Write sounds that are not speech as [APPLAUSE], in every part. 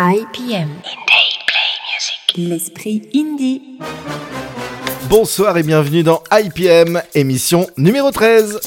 IPM. L'esprit indie. Bonsoir et bienvenue dans IPM, émission numéro 13.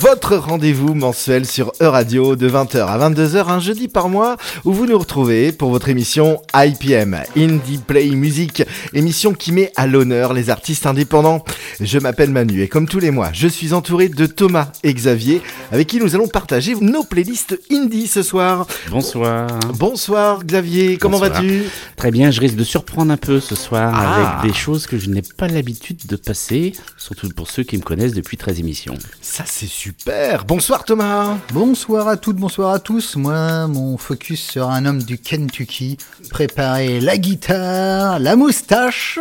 Votre rendez-vous mensuel sur E-Radio de 20h à 22h un jeudi par mois où vous nous retrouvez pour votre émission IPM, Indie Play Music, émission qui met à l'honneur les artistes indépendants. Je m'appelle Manu et comme tous les mois, je suis entouré de Thomas et Xavier avec qui nous allons partager nos playlists indie ce soir. Bonsoir. Bonsoir Xavier, comment vas-tu? Très bien, je risque de surprendre un peu ce soir Ah. avec des choses que je n'ai pas l'habitude de passer, surtout pour ceux qui me connaissent depuis 13 émissions. Ça c'est super. Bonsoir Thomas. Bonsoir à toutes, bonsoir à tous. Moi, mon focus sera un homme du Kentucky. Préparez la guitare, la moustache.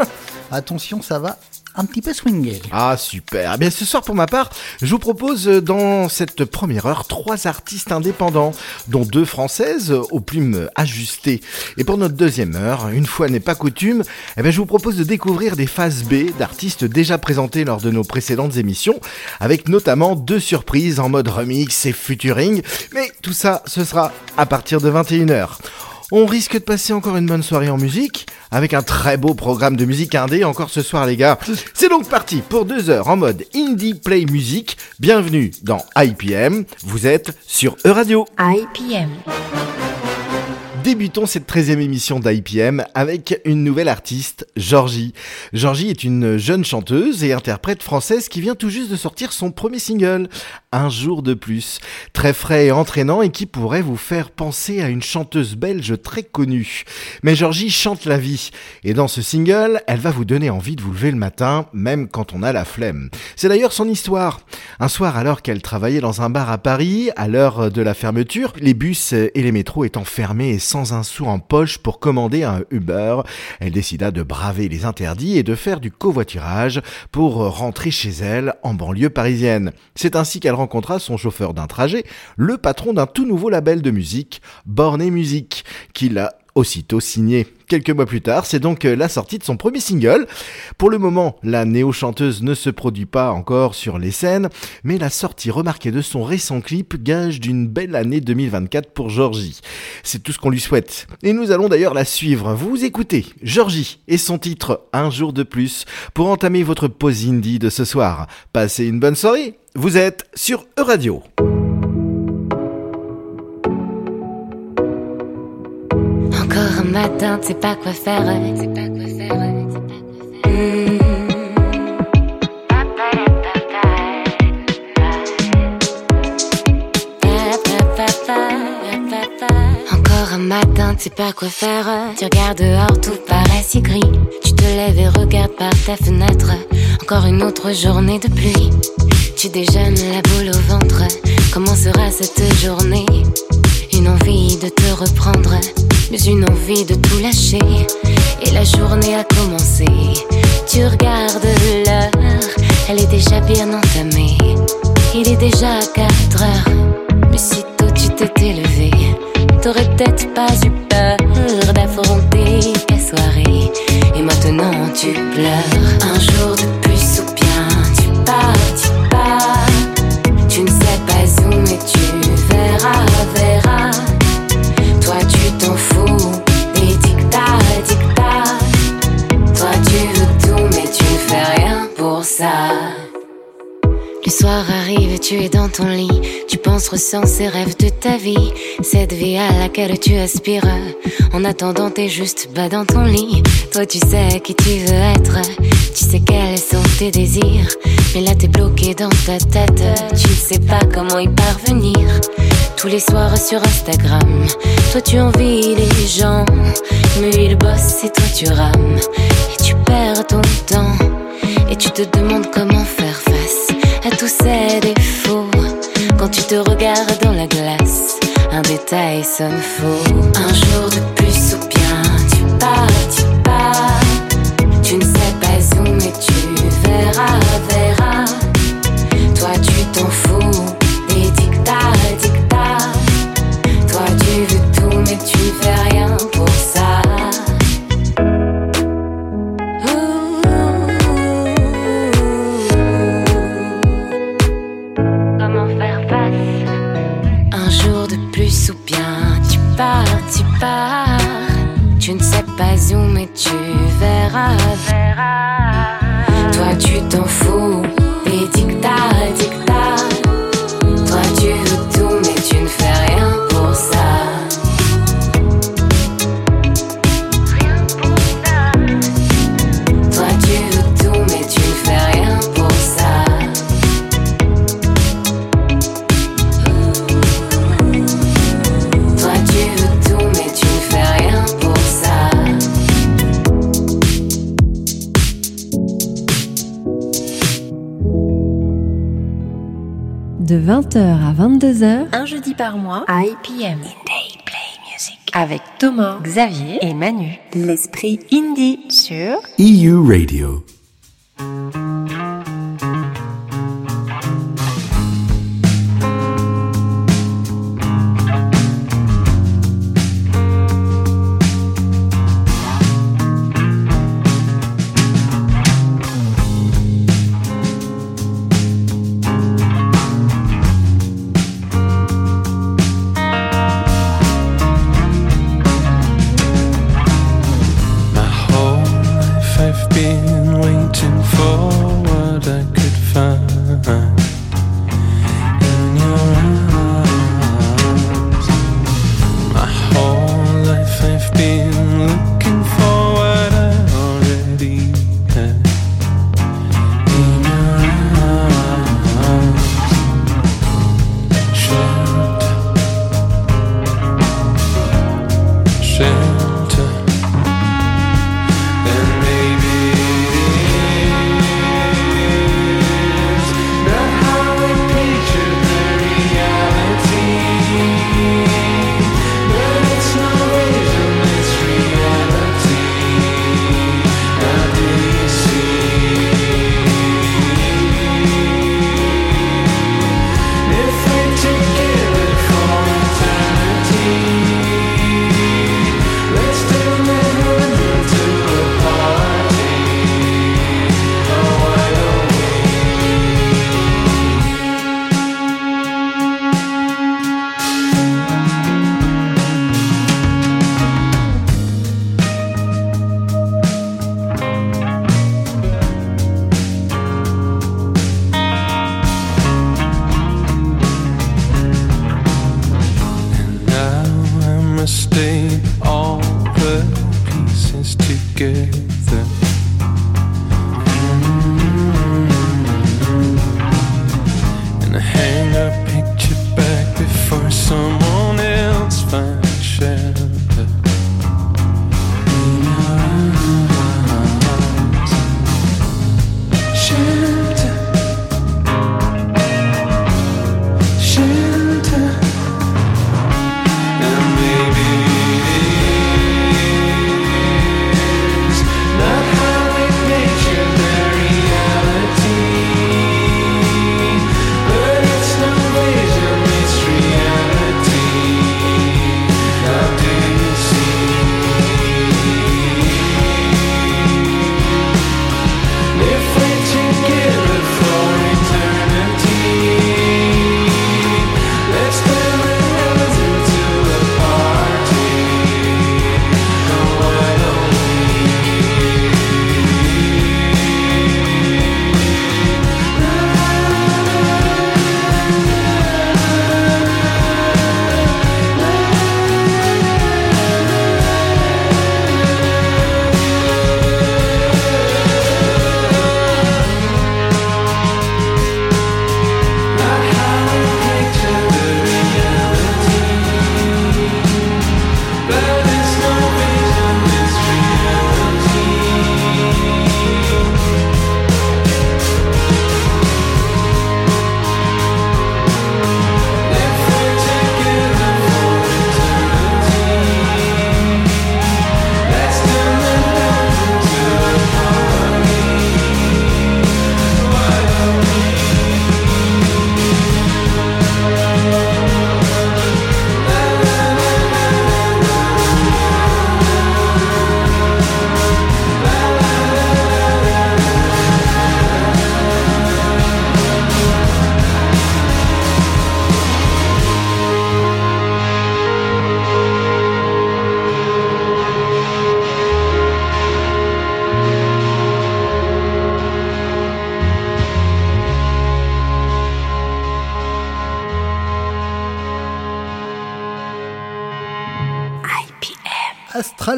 Attention, ça va un petit peu swinger. Ah super. Eh bien ce soir pour ma part, je vous propose euh, dans cette première heure trois artistes indépendants, dont deux françaises euh, aux plumes ajustées. Et pour notre deuxième heure, une fois n'est pas coutume, eh bien je vous propose de découvrir des phases B d'artistes déjà présentés lors de nos précédentes émissions, avec notamment deux surprises en mode remix et futuring. Mais tout ça, ce sera à partir de 21h. On risque de passer encore une bonne soirée en musique, avec un très beau programme de musique indé encore ce soir les gars. C'est donc parti pour deux heures en mode indie play music. Bienvenue dans IPM, vous êtes sur E-Radio. IPM. Débutons cette 13e émission d'IPM avec une nouvelle artiste, Georgie. Georgie est une jeune chanteuse et interprète française qui vient tout juste de sortir son premier single, Un jour de plus. Très frais et entraînant et qui pourrait vous faire penser à une chanteuse belge très connue. Mais Georgie chante la vie. Et dans ce single, elle va vous donner envie de vous lever le matin, même quand on a la flemme. C'est d'ailleurs son histoire. Un soir, alors qu'elle travaillait dans un bar à Paris, à l'heure de la fermeture, les bus et les métros étant fermés et sans un sou en poche pour commander un Uber, elle décida de braver les interdits et de faire du covoiturage pour rentrer chez elle en banlieue parisienne. C'est ainsi qu'elle rencontra son chauffeur d'un trajet, le patron d'un tout nouveau label de musique, Borné Music, qui l'a aussitôt signé. Quelques mois plus tard, c'est donc euh, la sortie de son premier single. Pour le moment, la néo-chanteuse ne se produit pas encore sur les scènes, mais la sortie remarquée de son récent clip gage d'une belle année 2024 pour Georgie. C'est tout ce qu'on lui souhaite. Et nous allons d'ailleurs la suivre. Vous écoutez Georgie et son titre Un jour de plus pour entamer votre pause indie de ce soir. Passez une bonne soirée. Vous êtes sur E-Radio. Un matin, tu sais pas quoi faire. Encore un matin, tu sais pas quoi faire. Tu regardes dehors, tout paraît si gris. Tu te lèves et regardes par ta fenêtre. Encore une autre journée de pluie. Tu déjeunes la boule au ventre. Comment sera cette journée? Une envie de te reprendre, mais une envie de tout lâcher. Et la journée a commencé. Tu regardes l'heure, elle est déjà bien entamée. Il est déjà 4 heures, mais si tôt tu t'étais levé, t'aurais peut-être pas eu peur d'affronter ta soirée. Et maintenant tu pleures. Un jour de plus ou bien tu pars, tu pars. Tu ne sais pas où, mais tu verras, verras. Tu penses, ressens ces rêves de ta vie. Cette vie à laquelle tu aspires. En attendant, t'es juste bas dans ton lit. Toi, tu sais qui tu veux être. Tu sais quels sont tes désirs. Mais là, t'es bloqué dans ta tête. Tu sais pas comment y parvenir. Tous les soirs sur Instagram. Toi, tu envies les gens. Mais ils bossent et toi, tu rames. Et tu perds ton temps. Et tu te demandes comment faire face à tous ces défauts. Quand tu te regardes dans la glace, un détail sonne faux. Un jour de plus ou bien tu pars, tu pars. Tu ne sais pas où, mais tu verras, verras. pas zoom mais tu verras. verras. Toi tu t'en fous, et tic-tac. de 20h à 22h, un jeudi par mois, à IPM. Indie Play Music. Avec Thomas, Xavier et Manu. L'esprit indie sur EU Radio. good.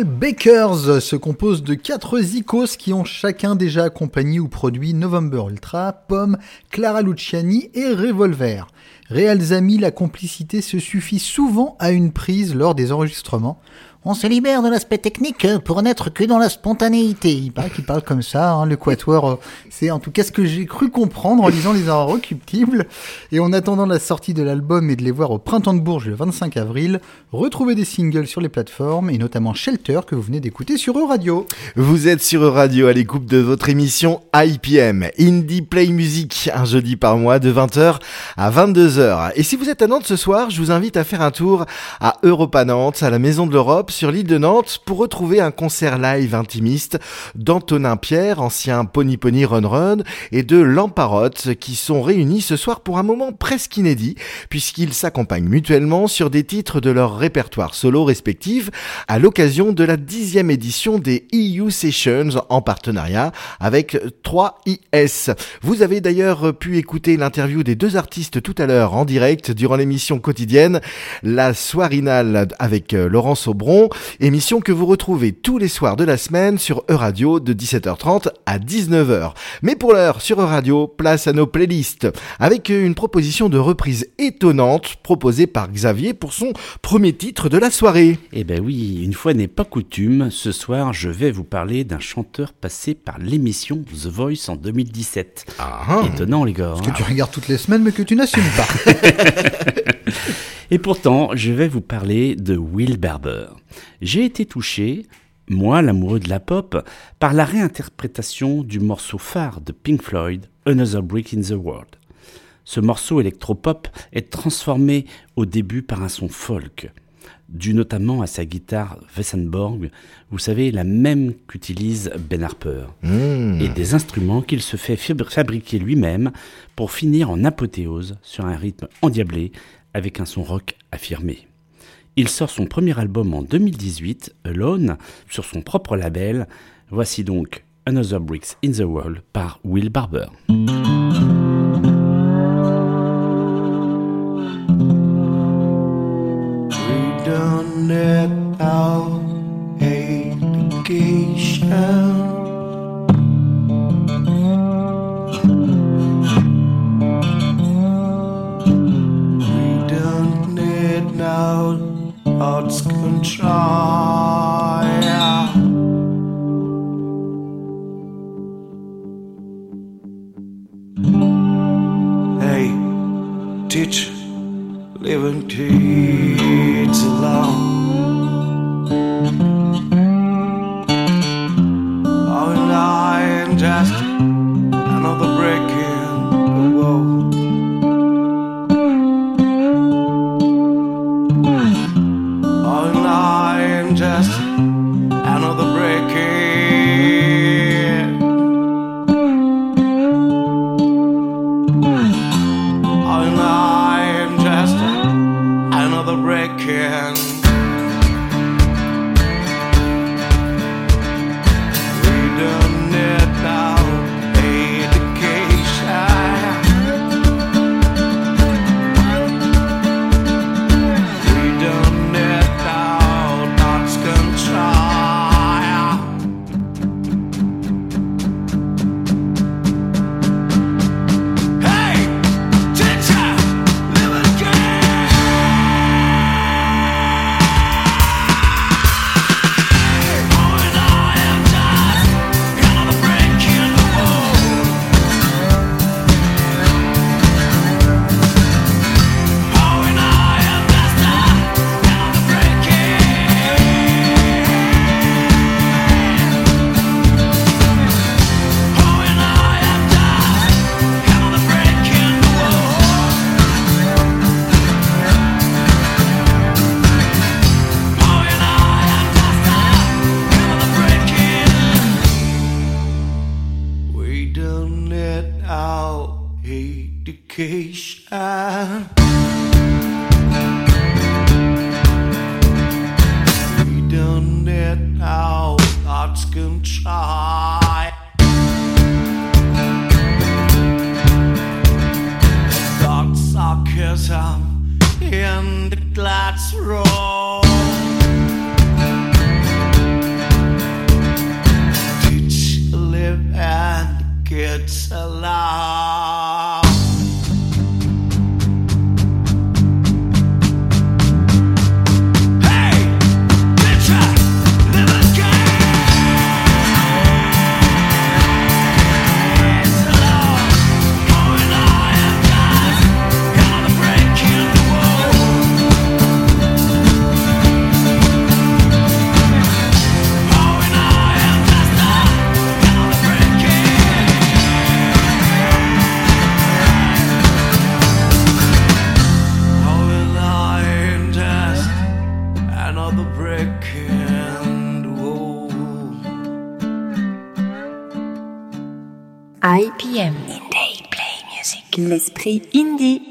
Bakers se compose de quatre zikos qui ont chacun déjà accompagné ou produit November Ultra, Pomme, Clara Luciani et Revolver. Réels amis, la complicité se suffit souvent à une prise lors des enregistrements. On se libère de l'aspect technique pour n'être que dans la spontanéité. Il paraît qu'il parle comme ça, hein, le quatuor. C'est en tout cas ce que j'ai cru comprendre en lisant Les Inrecuptibles. Et en attendant la sortie de l'album et de les voir au Printemps de Bourges le 25 avril, retrouvez des singles sur les plateformes et notamment Shelter que vous venez d'écouter sur E-Radio. Vous êtes sur E-Radio à l'écoute de votre émission IPM, Indie Play Music, un jeudi par mois de 20h à 22h. Et si vous êtes à Nantes ce soir, je vous invite à faire un tour à Europa Nantes, à la Maison de l'Europe sur l'île de Nantes pour retrouver un concert live intimiste d'Antonin Pierre, ancien Pony Pony Run Run, et de Lamparotte qui sont réunis ce soir pour un moment presque inédit puisqu'ils s'accompagnent mutuellement sur des titres de leur répertoire solo respectif à l'occasion de la dixième édition des EU Sessions en partenariat avec 3IS. Vous avez d'ailleurs pu écouter l'interview des deux artistes tout à l'heure en direct durant l'émission quotidienne La Soirinale avec Laurence Aubron émission que vous retrouvez tous les soirs de la semaine sur Euradio de 17h30 à 19h. Mais pour l'heure, sur Euradio, place à nos playlists, avec une proposition de reprise étonnante proposée par Xavier pour son premier titre de la soirée. Eh ben oui, une fois n'est pas coutume, ce soir je vais vous parler d'un chanteur passé par l'émission The Voice en 2017. Ah, Étonnant les gars. Ce que hein. tu regardes toutes les semaines mais que tu n'assumes pas. [LAUGHS] Et pourtant, je vais vous parler de Will Barber. J'ai été touché, moi l'amoureux de la pop, par la réinterprétation du morceau phare de Pink Floyd, Another Brick in the World. Ce morceau électropop est transformé au début par un son folk, dû notamment à sa guitare Wessenborg, vous savez, la même qu'utilise Ben Harper, mmh. et des instruments qu'il se fait fabriquer lui-même pour finir en apothéose sur un rythme endiablé avec un son rock affirmé. Il sort son premier album en 2018, Alone, sur son propre label. Voici donc Another Bricks in the World par Will Barber. God's control. Yeah. Hey, teach, live and teach alone. Sarcasm in l'esprit indie.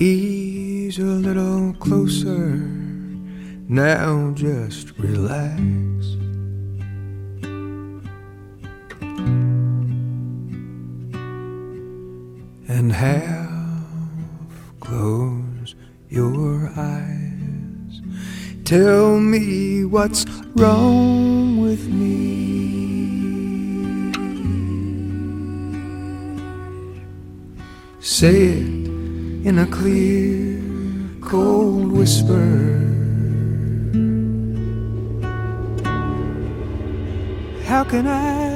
Ease a little closer. Now just relax. And half close your eyes. Tell me what's wrong with me. Say it in a clear, cold whisper. How can I?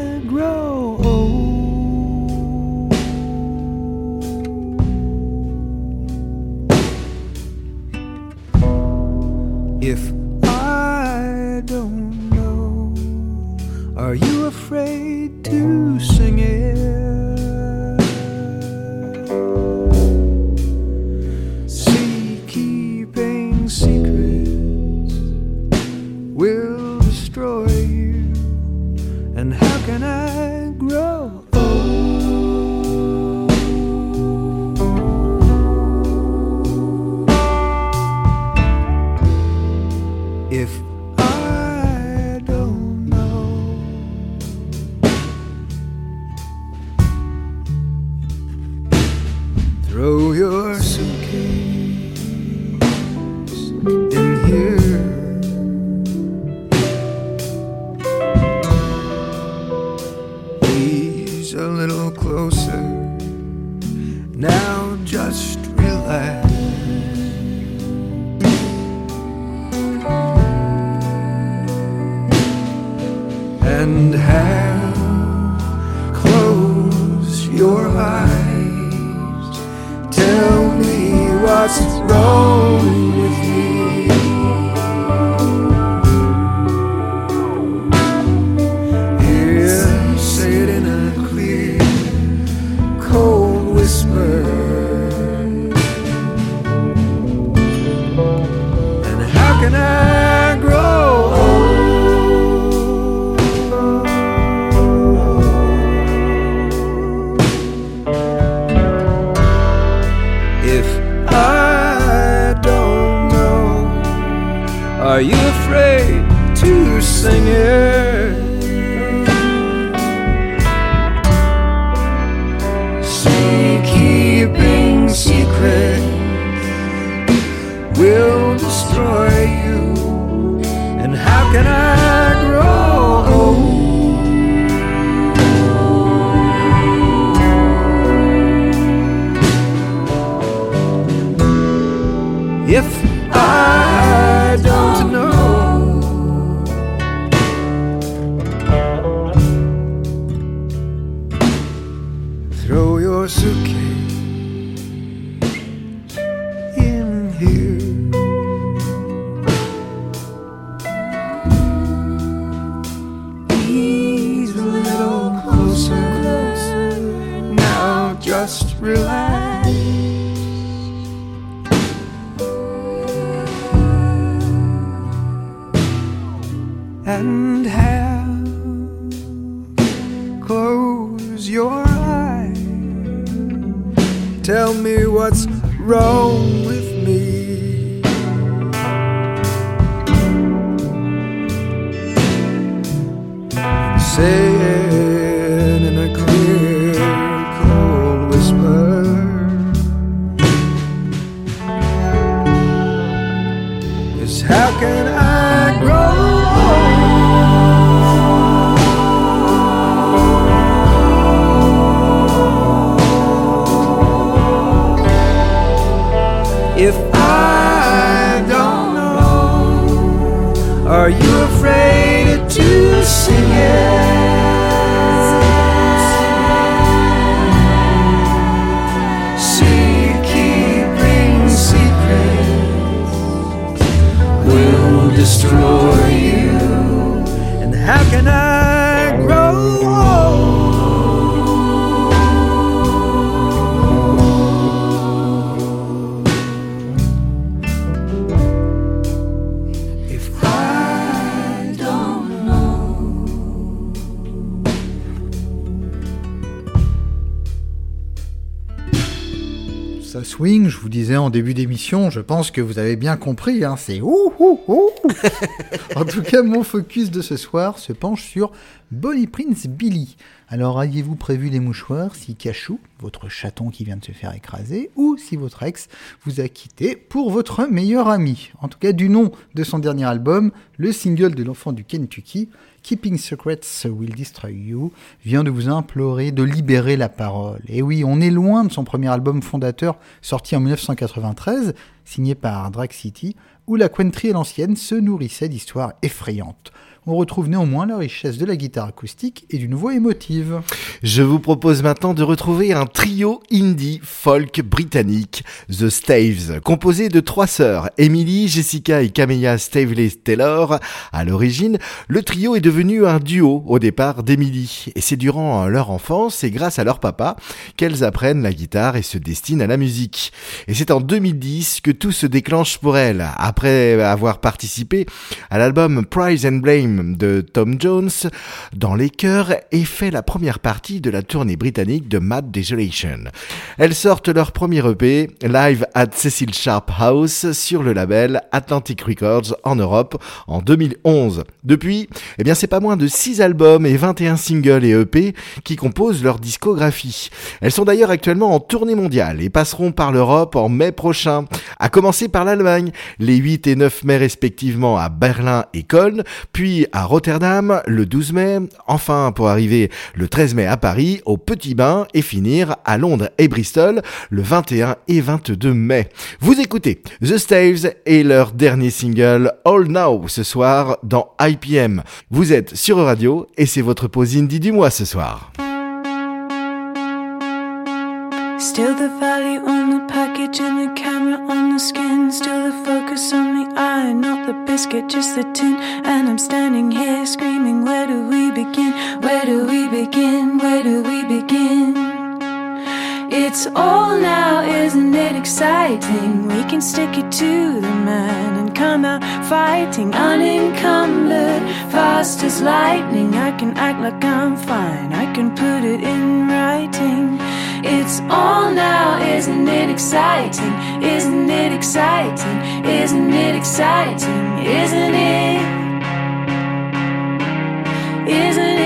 and have close your eyes. Tell me what's wrong. what's wrong. Disais en début d'émission, je pense que vous avez bien compris, hein, c'est ouh ouh ouh. en tout cas, mon focus de ce soir se penche sur Bonnie Prince Billy. Alors, aviez-vous prévu des mouchoirs si Cachou, votre chaton qui vient de se faire écraser, ou si votre ex vous a quitté pour votre meilleur ami? En tout cas, du nom de son dernier album, le single de l'enfant du Kentucky, Keeping Secrets Will Destroy You, vient de vous implorer de libérer la parole. Et oui, on est loin de son premier album fondateur sorti en 1993, signé par Drag City, où la country et l'ancienne se nourrissaient d'histoires effrayantes on retrouve néanmoins la richesse de la guitare acoustique et d'une voix émotive. Je vous propose maintenant de retrouver un trio indie folk britannique, The Staves, composé de trois sœurs, Emily, Jessica et Camilla Stavely Taylor. À l'origine, le trio est devenu un duo au départ d'Emily, et c'est durant leur enfance et grâce à leur papa qu'elles apprennent la guitare et se destinent à la musique. Et c'est en 2010 que tout se déclenche pour elles, après avoir participé à l'album Prize and Blame de Tom Jones dans les chœurs et fait la première partie de la tournée britannique de Mad Desolation. Elles sortent leur premier EP, Live at Cecil Sharp House, sur le label Atlantic Records en Europe en 2011. Depuis, eh bien c'est pas moins de 6 albums et 21 singles et EP qui composent leur discographie. Elles sont d'ailleurs actuellement en tournée mondiale et passeront par l'Europe en mai prochain, à commencer par l'Allemagne, les 8 et 9 mai respectivement à Berlin et Cologne, puis à Rotterdam le 12 mai, enfin pour arriver le 13 mai à Paris au Petit Bain et finir à Londres et Bristol le 21 et 22 mai. Vous écoutez The Staves et leur dernier single All Now ce soir dans IPM. Vous êtes sur Radio et c'est votre pause indie du mois ce soir. Still the value on the package and the camera on the skin. Still the focus on eye, not the biscuit, just the tin. And I'm standing here screaming, Where do we begin? Where do we begin? Where do we begin? It's all now, isn't it exciting? We can stick it to the man and come out fighting, unencumbered, fast as lightning. I can act like I'm fine, I can put it in writing. It's all now, isn't it exciting? Isn't it exciting? Isn't it exciting? Isn't it? Isn't it?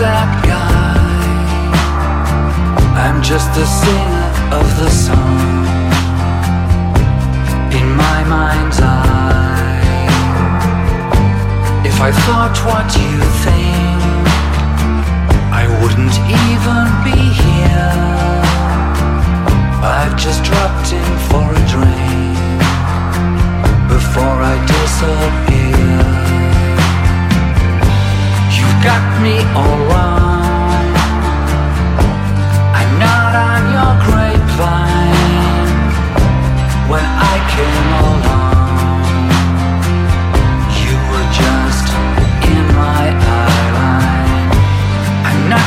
That guy. I'm just the singer of the song. in my mind's eye. If I thought what you think, I wouldn't even be here. I've just dropped in for a drink before I disappear. You've got me all wrong. I'm not on your grapevine. When I came along,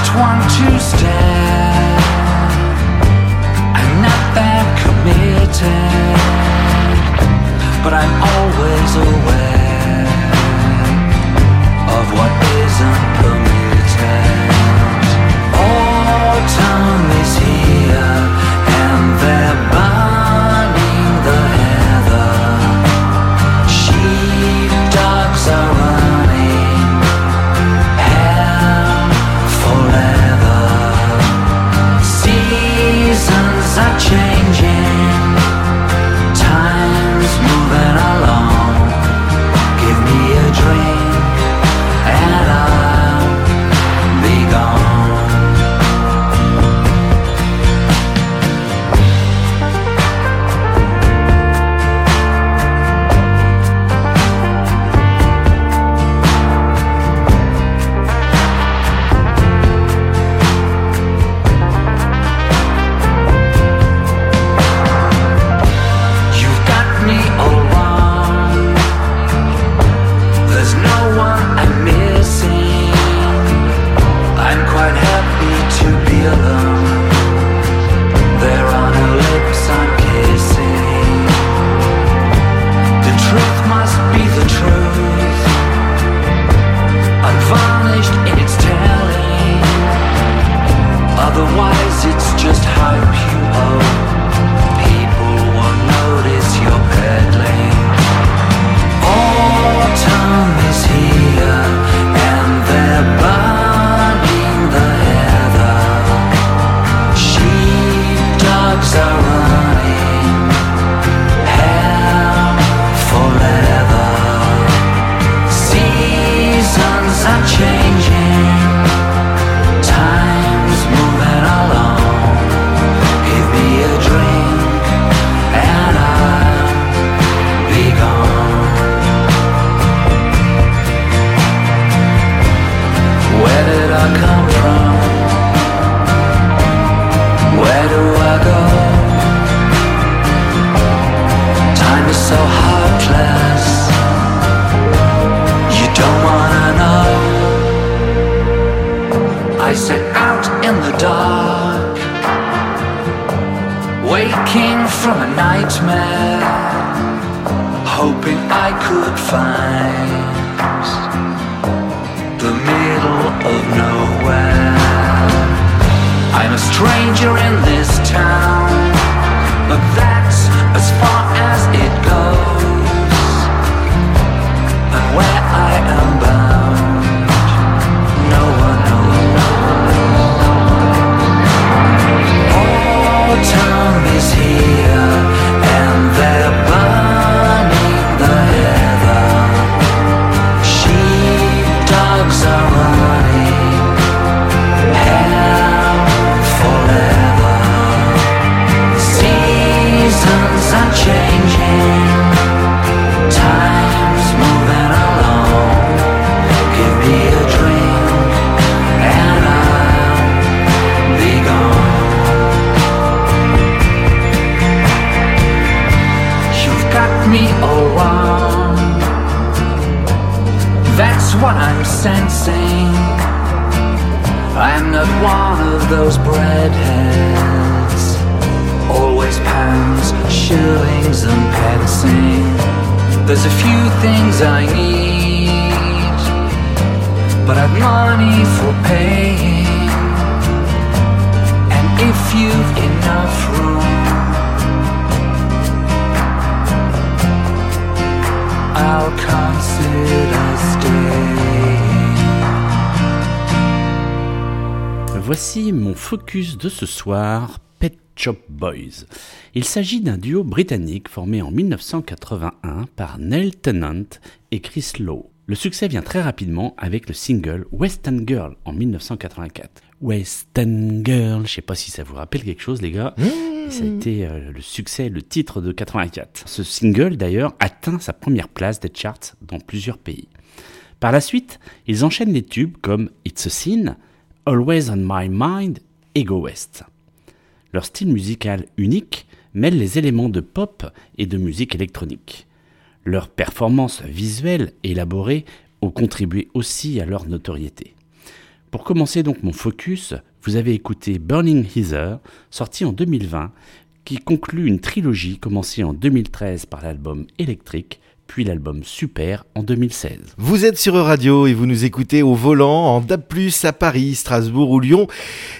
not one to stare. I'm not that committed but I'm always aware of what isn't permitted. Autumn is here, nightmare, hoping I could find the middle of nowhere. I'm a stranger in this town, but that's as far as it goes. Those breadheads always pounds shillings and pence There's a few things I need, but I've money for paying. And if you've enough room, I'll consider staying. Voici mon focus de ce soir, Pet Shop Boys. Il s'agit d'un duo britannique formé en 1981 par Neil Tennant et Chris Lowe. Le succès vient très rapidement avec le single Western Girl en 1984. Western Girl, je sais pas si ça vous rappelle quelque chose les gars. Et ça a été euh, le succès, le titre de 84. Ce single d'ailleurs atteint sa première place des charts dans plusieurs pays. Par la suite, ils enchaînent les tubes comme It's a Sin, Always on My Mind et Go West. Leur style musical unique mêle les éléments de pop et de musique électronique. Leurs performances visuelles élaborées ont contribué aussi à leur notoriété. Pour commencer donc mon focus, vous avez écouté Burning Heather, sorti en 2020, qui conclut une trilogie commencée en 2013 par l'album Electric, puis l'album Super en 2016. Vous êtes sur Radio et vous nous écoutez au volant en DAB+, à Paris, Strasbourg ou Lyon.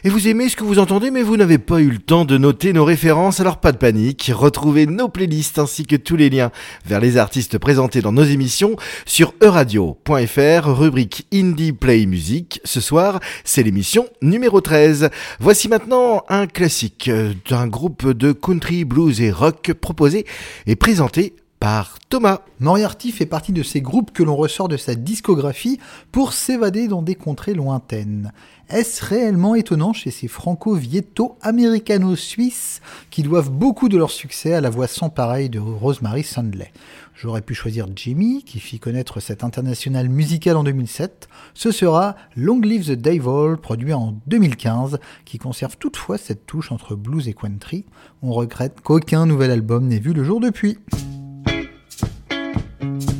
Et vous aimez ce que vous entendez, mais vous n'avez pas eu le temps de noter nos références, alors pas de panique. Retrouvez nos playlists ainsi que tous les liens vers les artistes présentés dans nos émissions sur euradio.fr, rubrique Indie Play Music. Ce soir, c'est l'émission numéro 13. Voici maintenant un classique euh, d'un groupe de country, blues et rock proposé et présenté Thomas. Moriarty fait partie de ces groupes que l'on ressort de sa discographie pour s'évader dans des contrées lointaines. Est-ce réellement étonnant chez ces franco-vietto-américano-suisses qui doivent beaucoup de leur succès à la voix sans pareil de Rosemary Sandley? J'aurais pu choisir Jimmy, qui fit connaître cet international musical en 2007. Ce sera Long Live the Devil, produit en 2015, qui conserve toutefois cette touche entre blues et country. On regrette qu'aucun nouvel album n'ait vu le jour depuis. Thank you.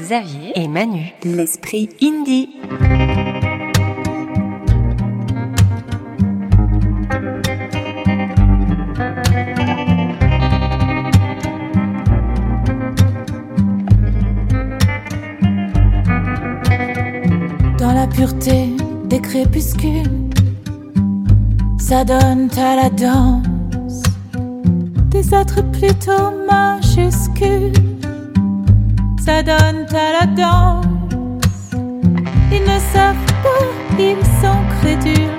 Xavier et Manu, l'esprit indie. Dans la pureté des crépuscules, ça donne à la danse des êtres plutôt majuscules. Ça donne à la danse. Ils ne savent pas, ils sont crédules.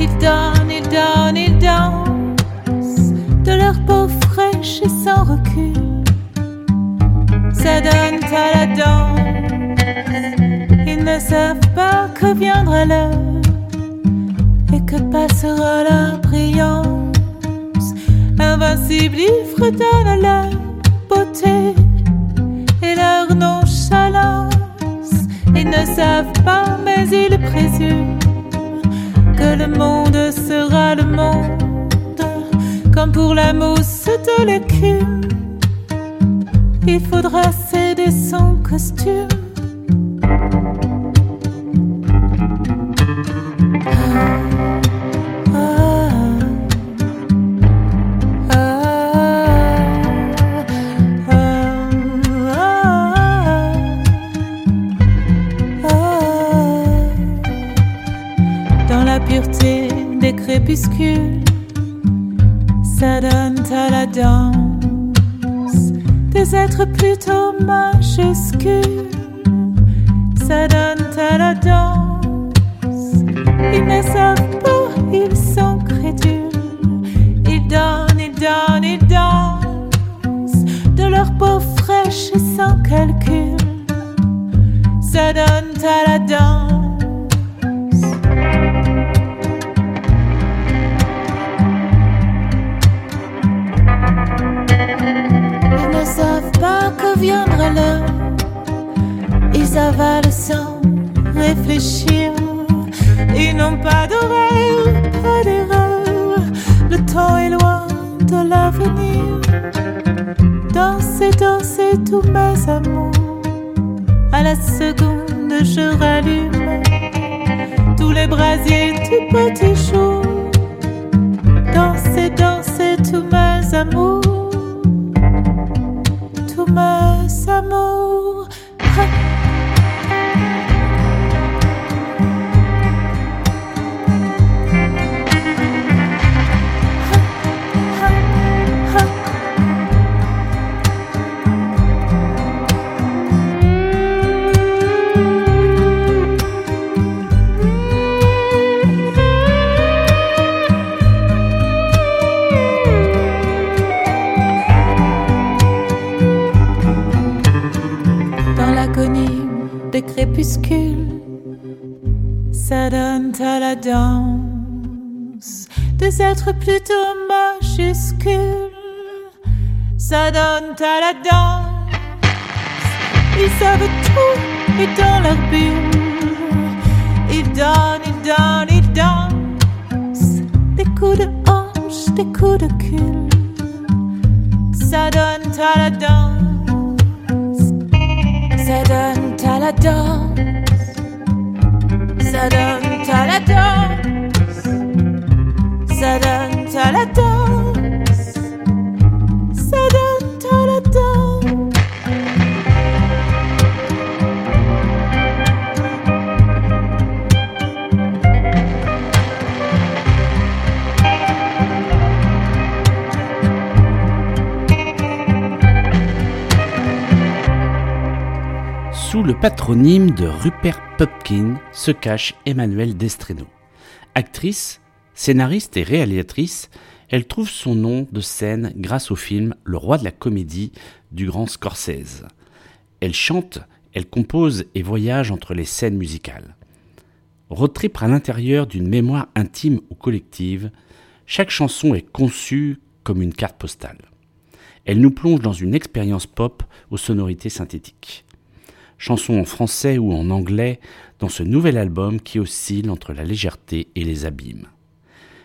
Ils donnent, ils donnent, ils dansent de leur peau fraîche et sans recul. Ça donne à la danse. Ils ne savent pas que viendra l'heure et que passera la brillance. Invincible, ils fredonnent leur beauté nonchalance. Ils ne savent pas, mais ils présument que le monde sera le monde, comme pour la mousse de l'écume. Il faudra céder son costume. Ça donne à la danse des êtres plutôt majuscules. Ça donne à la danse. Ils ne savent pas, ils sont crédules. Ils donnent, ils donnent, ils dansent de leur peau fraîche et sans calcul. Ça donne à la danse. Réfléchir. Ils n'ont pas d'oreille, pas d'erreur. Le temps est loin de l'avenir. Dansez, dansez tous mes amours. À la seconde, je rallume tous les brasiers du petit jour. Dansez, dansez tous mes amours. Tous mes amours. La danse des êtres plutôt majuscules. Ça donne à la danse, ils savent tout et dans leur bulle, ils donnent, ils donnent, ils dansent des coups de hanche, des coups de cul. Ça donne à la danse. Ça donne à la danse. Ça donne à la danse. Ça donne à la danse. Patronyme de Rupert Pupkin se cache Emmanuelle Destreno. Actrice, scénariste et réalisatrice, elle trouve son nom de scène grâce au film Le roi de la comédie du grand Scorsese. Elle chante, elle compose et voyage entre les scènes musicales. Road à l'intérieur d'une mémoire intime ou collective, chaque chanson est conçue comme une carte postale. Elle nous plonge dans une expérience pop aux sonorités synthétiques. Chansons en français ou en anglais dans ce nouvel album qui oscille entre la légèreté et les abîmes.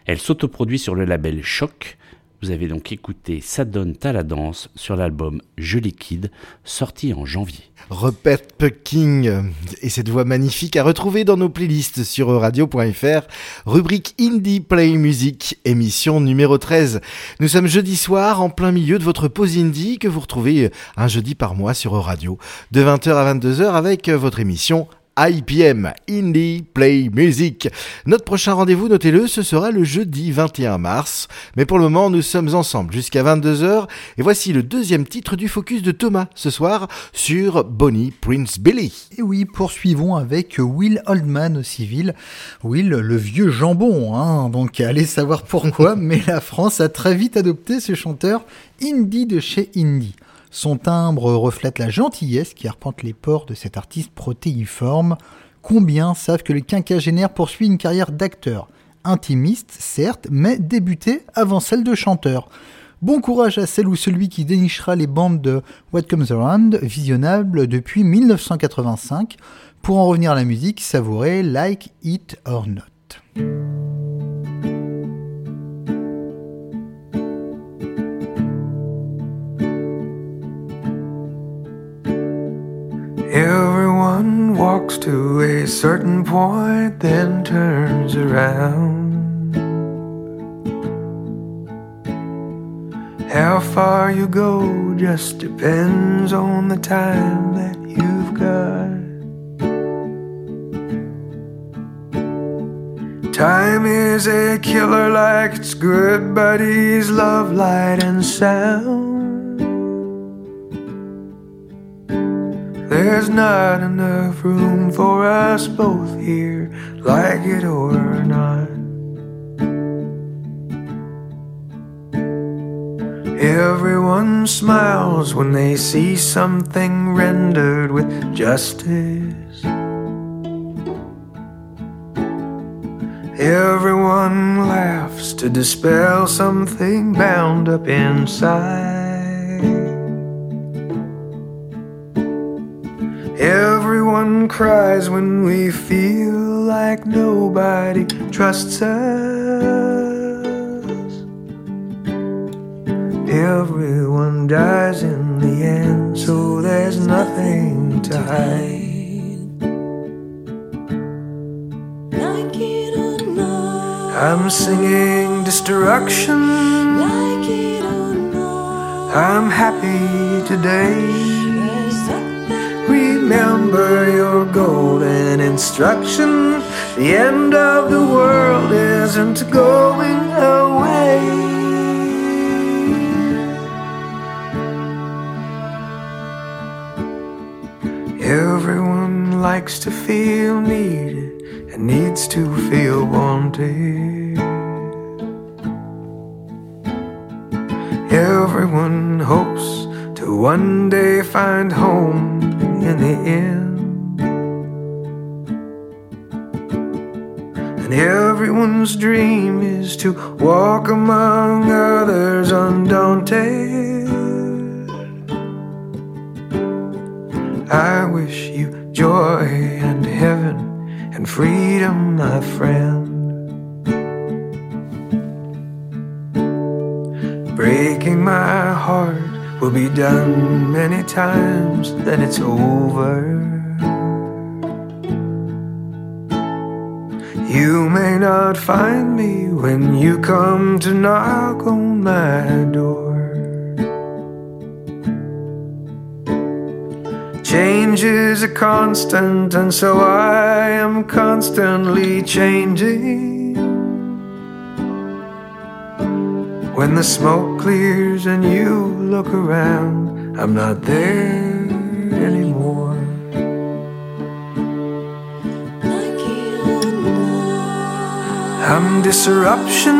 Elle s'autoproduit sur le label Choc, Vous avez donc écouté Ça donne à la danse sur l'album Je liquide, sorti en janvier. Rupert Pucking et cette voix magnifique à retrouver dans nos playlists sur radio.fr, rubrique Indie Play Music, émission numéro 13. Nous sommes jeudi soir en plein milieu de votre pause indie que vous retrouvez un jeudi par mois sur Radio, de 20h à 22h avec votre émission IPM, Indie Play Music. Notre prochain rendez-vous, notez-le, ce sera le jeudi 21 mars. Mais pour le moment, nous sommes ensemble jusqu'à 22h. Et voici le deuxième titre du focus de Thomas ce soir sur Bonnie Prince Billy. Et oui, poursuivons avec Will Oldman au civil. Will, le vieux jambon, hein. Donc allez savoir pourquoi, [LAUGHS] mais la France a très vite adopté ce chanteur indie de chez Indie. Son timbre reflète la gentillesse qui arpente les pores de cet artiste protéiforme. Combien savent que le quinquagénaire poursuit une carrière d'acteur? Intimiste, certes, mais débuté avant celle de chanteur. Bon courage à celle ou celui qui dénichera les bandes de What Comes Around, visionnables depuis 1985. Pour en revenir à la musique, savourez Like It or Not. Walks to a certain point, then turns around. How far you go just depends on the time that you've got. Time is a killer like it's good buddies, love, light, and sound. There's not enough room for us both here, like it or not. Everyone smiles when they see something rendered with justice. Everyone laughs to dispel something bound up inside. Everyone cries when we feel like nobody trusts us. Everyone dies in the end, so there's nothing to hide. Like it or not, I'm singing destruction. like it or not, I'm happy today. Remember your golden instruction. The end of the world isn't going away. Everyone likes to feel needed and needs to feel wanted. Everyone hopes to one day find home in the end. And everyone's dream is to walk among others undaunted. I wish you joy and heaven and freedom, my friend. Breaking my heart will be done many times, then it's over. You may not find me when you come to knock on my door. Change is a constant, and so I am constantly changing. When the smoke clears and you look around, I'm not there anymore. like it or not, I'm disruption.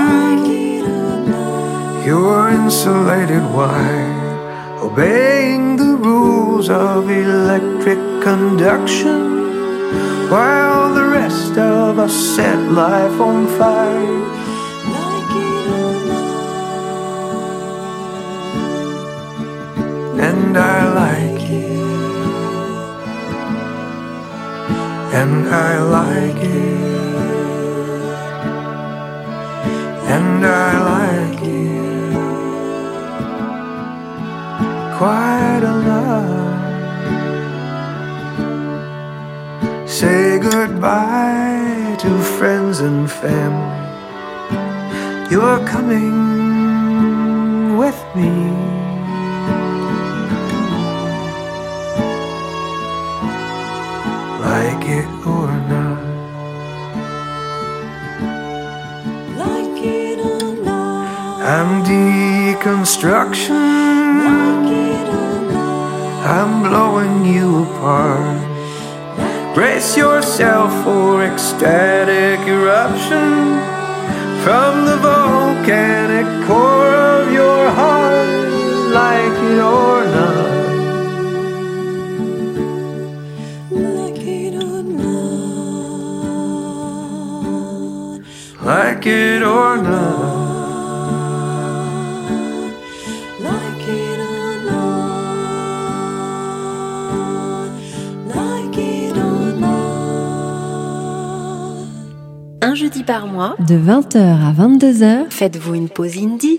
like it or not, You're insulated wire, obeying the rules of electric conduction, while the rest of us set life on fire. and I like it, and I like it, and I like it quite a lot. Say goodbye to friends and family. You're coming with me. Like it or not. Like it or not. I'm deconstruction. Like it or not. I'm blowing you apart. Brace yourself for ecstatic eruption from the volcanic core of your heart, like it or not. Like it or not. Like it or not. Like it or not. Un jeudi par mois, de 20h à 22h, faites-vous une pause indie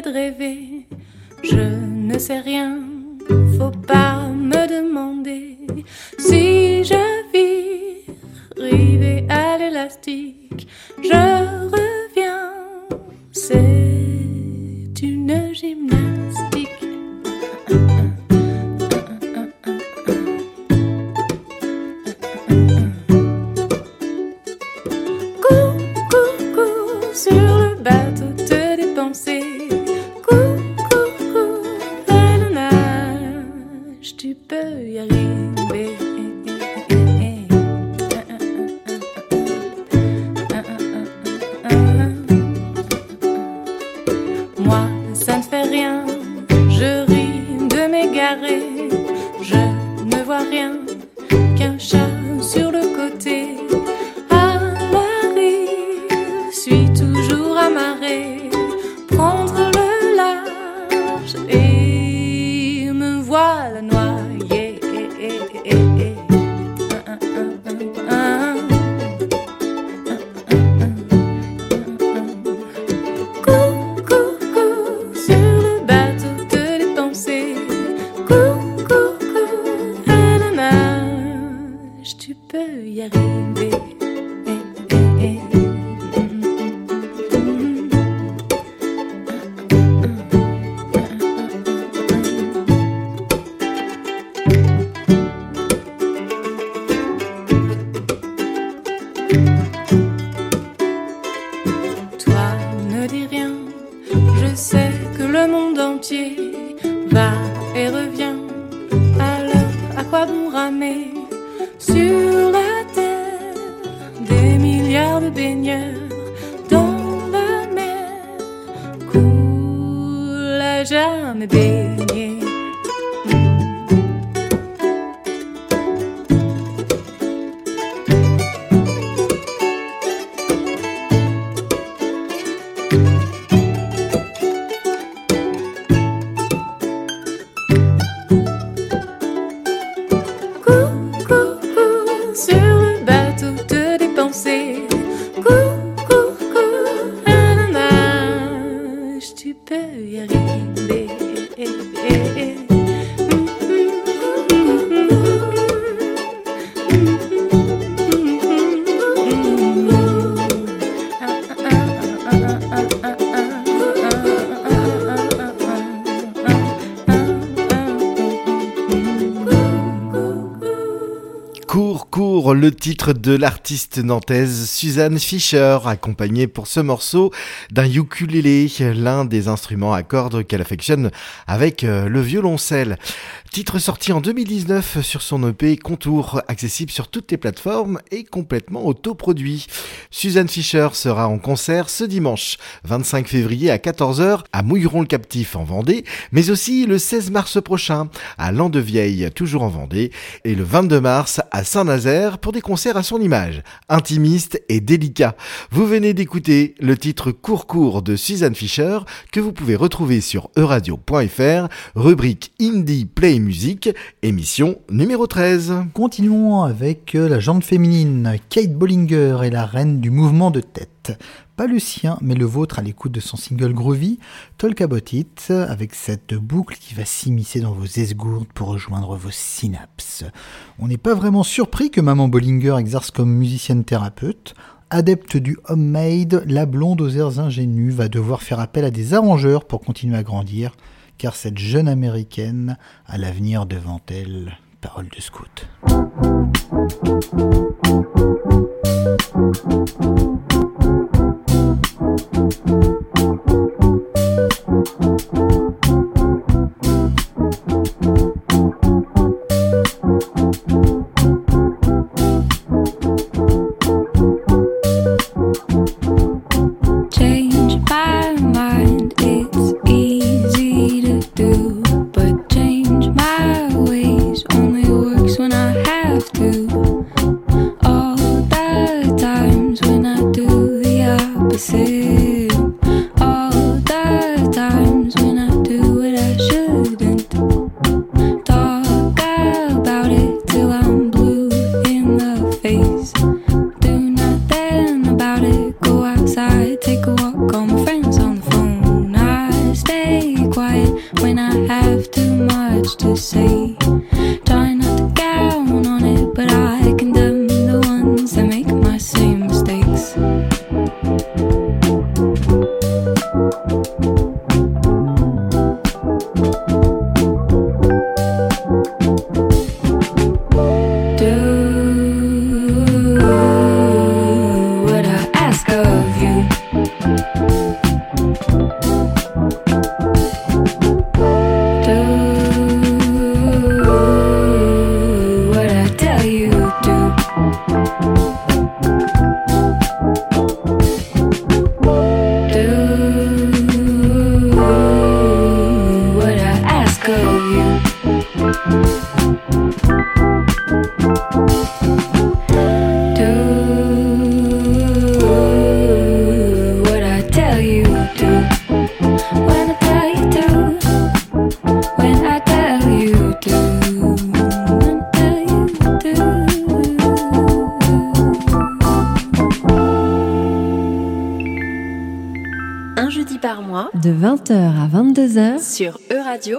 de rêver. Je ne sais rien, faut pas me demander si je vis rivé sur la terre des milliards de baigneurs dans la mer coule à jamais baigné. Le de l'artiste nantaise Suzanne Fischer, accompagnée pour ce morceau d'un ukulélé, l'un des instruments à cordes qu'elle affectionne avec euh, le violoncelle. Titre sorti en 2019 sur son EP Contour, accessible sur toutes les plateformes et complètement autoproduit. Suzanne Fischer sera en concert ce dimanche 25 février à 14h à Mouilleron-le-Captif en Vendée, mais aussi le 16 mars prochain à Landevieille, toujours en Vendée, et le 22 mars à Saint-Nazaire pour des concerts à son image, intimiste et délicat. Vous venez d'écouter le titre Court Court de Suzanne Fisher que vous pouvez retrouver sur euradio.fr, rubrique Indie Play Music, émission numéro 13. Continuons avec euh, la jante féminine. Kate Bollinger est la reine du mouvement de tête. Pas le sien, mais le vôtre à l'écoute de son single Groovy, Talk About avec cette boucle qui va s'immiscer dans vos esgourdes pour rejoindre vos synapses. On n'est pas vraiment surpris que Maman Bollinger exerce comme musicienne thérapeute. Adepte du homemade, la blonde aux airs ingénus va devoir faire appel à des arrangeurs pour continuer à grandir, car cette jeune américaine a l'avenir devant elle. Parole de scout.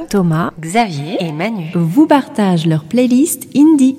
Thomas, Xavier. Et Manu. Vous partagent leur playlist Indie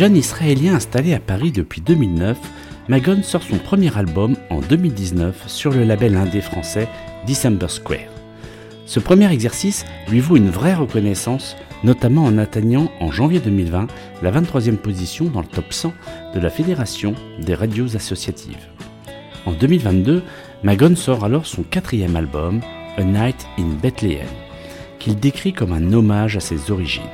Jeune israélien installé à Paris depuis 2009, Magon sort son premier album en 2019 sur le label indé français December Square. Ce premier exercice lui vaut une vraie reconnaissance, notamment en atteignant en janvier 2020 la 23e position dans le top 100 de la Fédération des radios associatives. En 2022, Magon sort alors son quatrième album, A Night in Bethlehem. qu'il décrit comme un hommage à ses origines.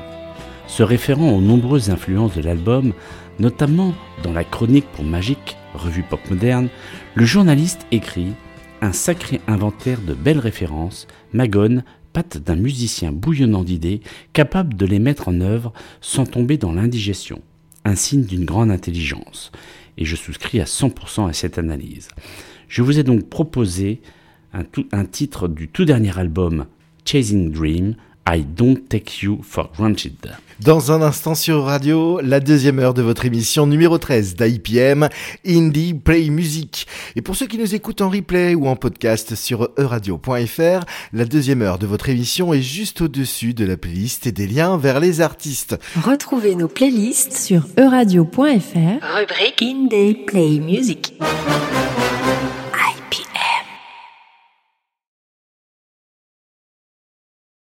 Se référant aux nombreuses influences de l'album, notamment dans la chronique pour Magique, revue pop moderne, le journaliste écrit Un sacré inventaire de belles références, Magone, patte d'un musicien bouillonnant d'idées, capable de les mettre en œuvre sans tomber dans l'indigestion. Un signe d'une grande intelligence. Et je souscris à 100% à cette analyse. Je vous ai donc proposé un, un titre du tout dernier album, Chasing Dream, I Don't Take You for Granted. Dans un instant sur Radio, la deuxième heure de votre émission numéro 13 d'IPM, Indie Play Music. Et pour ceux qui nous écoutent en replay ou en podcast sur euradio.fr, la deuxième heure de votre émission est juste au-dessus de la playlist et des liens vers les artistes. Retrouvez nos playlists sur euradio.fr, rubrique Indie Play Music.